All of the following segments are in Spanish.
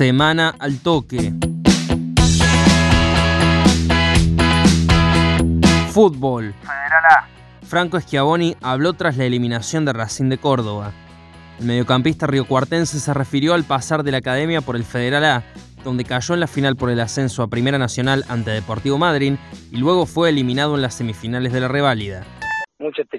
Semana al toque. Fútbol. Federal A. Franco Schiavoni habló tras la eliminación de Racing de Córdoba. El mediocampista riocuartense se refirió al pasar de la academia por el Federal A, donde cayó en la final por el ascenso a Primera Nacional ante Deportivo Madryn y luego fue eliminado en las semifinales de la reválida.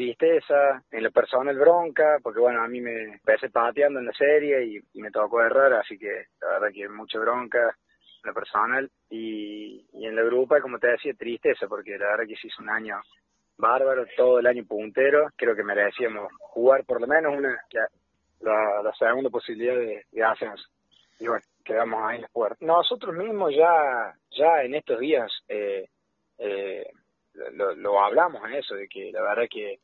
Tristeza, en lo personal bronca, porque bueno, a mí me empecé pateando en la serie y, me tocó errar, así que la verdad que mucha bronca en lo personal y, en la grupa, como te decía, tristeza, porque la verdad que se hizo un año bárbaro, todo el año puntero. Creo que merecíamos jugar por lo menos una la, la segunda posibilidad de, de ascenso. Y bueno, quedamos ahí en las puertas. Nosotros mismos ya, ya en estos días eh, eh, lo, lo, hablamos en eso, de que la verdad que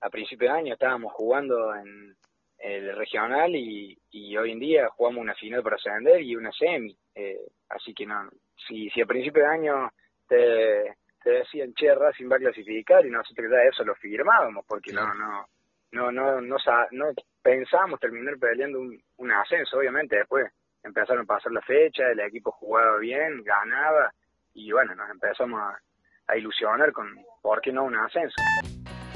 a principio de año estábamos jugando en el regional y, y hoy en día jugamos una final para ascender y una semi. Eh, así que no, si, si a principio de año te, te decían, che, Racing va a clasificar y nosotros ya eso lo firmábamos, porque no, no, no, no, no, no pensábamos terminar peleando un, un ascenso, obviamente, después empezaron a pasar la fecha, el equipo jugaba bien, ganaba, y bueno, nos empezamos a, a ilusionar con, ¿por qué no un ascenso?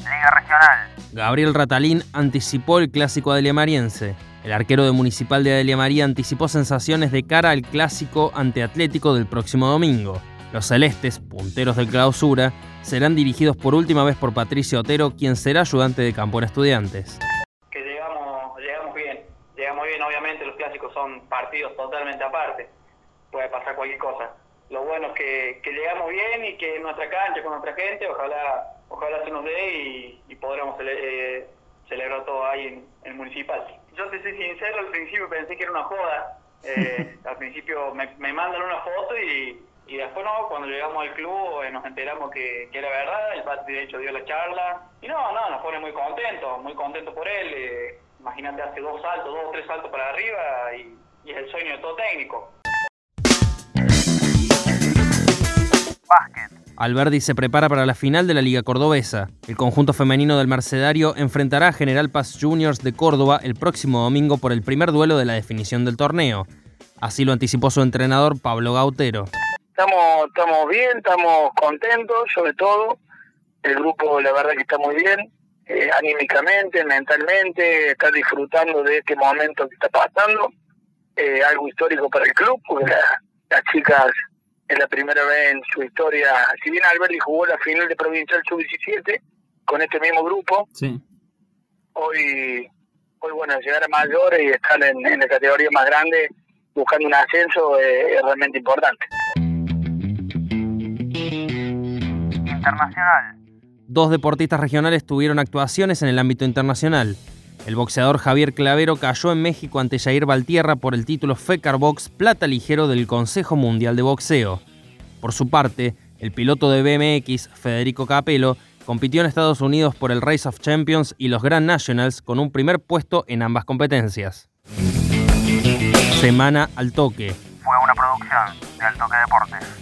Liga Regional. Gabriel Ratalín anticipó el clásico adeliamariense. El arquero de Municipal de Adelia María anticipó sensaciones de cara al clásico ante Atlético del próximo domingo. Los celestes, punteros de clausura, serán dirigidos por última vez por Patricio Otero, quien será ayudante de campo en estudiantes. Que llegamos, llegamos bien, llegamos bien, obviamente los clásicos son partidos totalmente aparte, puede pasar cualquier cosa. Lo bueno es que, llegamos bien y que en nuestra cancha, con nuestra gente, ojalá ojalá se nos dé y, y podremos eh, celebrar todo ahí en el municipal. Yo te soy sincero, al principio pensé que era una joda, eh, al principio me, me mandan una foto y y después no, cuando llegamos al club eh, nos enteramos que, era verdad, el padre de hecho dio la charla, y no, no, nos pone muy contentos, muy contentos por él, eh, imagínate hace dos saltos, dos o tres saltos para arriba y, es el sueño de todo técnico. Básquet. Alberdi se prepara para la final de la Liga Cordobesa. El conjunto femenino del Mercedario enfrentará a General Paz Juniors de Córdoba el próximo domingo por el primer duelo de la definición del torneo. Así lo anticipó su entrenador Pablo Gautero. Estamos, bien, estamos contentos, sobre todo. El grupo, la verdad, que está muy bien, eh, anímicamente, mentalmente, está disfrutando de este momento que está pasando. Eh, algo histórico para el club, porque las chicas es la primera vez en su historia. Si bien Alberti jugó la final de Provincial Sub-17 con este mismo grupo, sí. hoy, hoy bueno, llegar a mayores y estar en, la categoría más grande buscando un ascenso es realmente importante. internacional. Dos deportistas regionales tuvieron actuaciones en el ámbito internacional. El boxeador Javier Clavero cayó en México ante Jair Valtierra por el título FECAR Box Plata Ligero del Consejo Mundial de Boxeo. Por su parte, el piloto de BMX, Federico Capello, compitió en Estados Unidos por el Race of Champions y los Grand Nationals con un primer puesto en ambas competencias. Semana al toque. Fue una producción de Al Toque Deportes.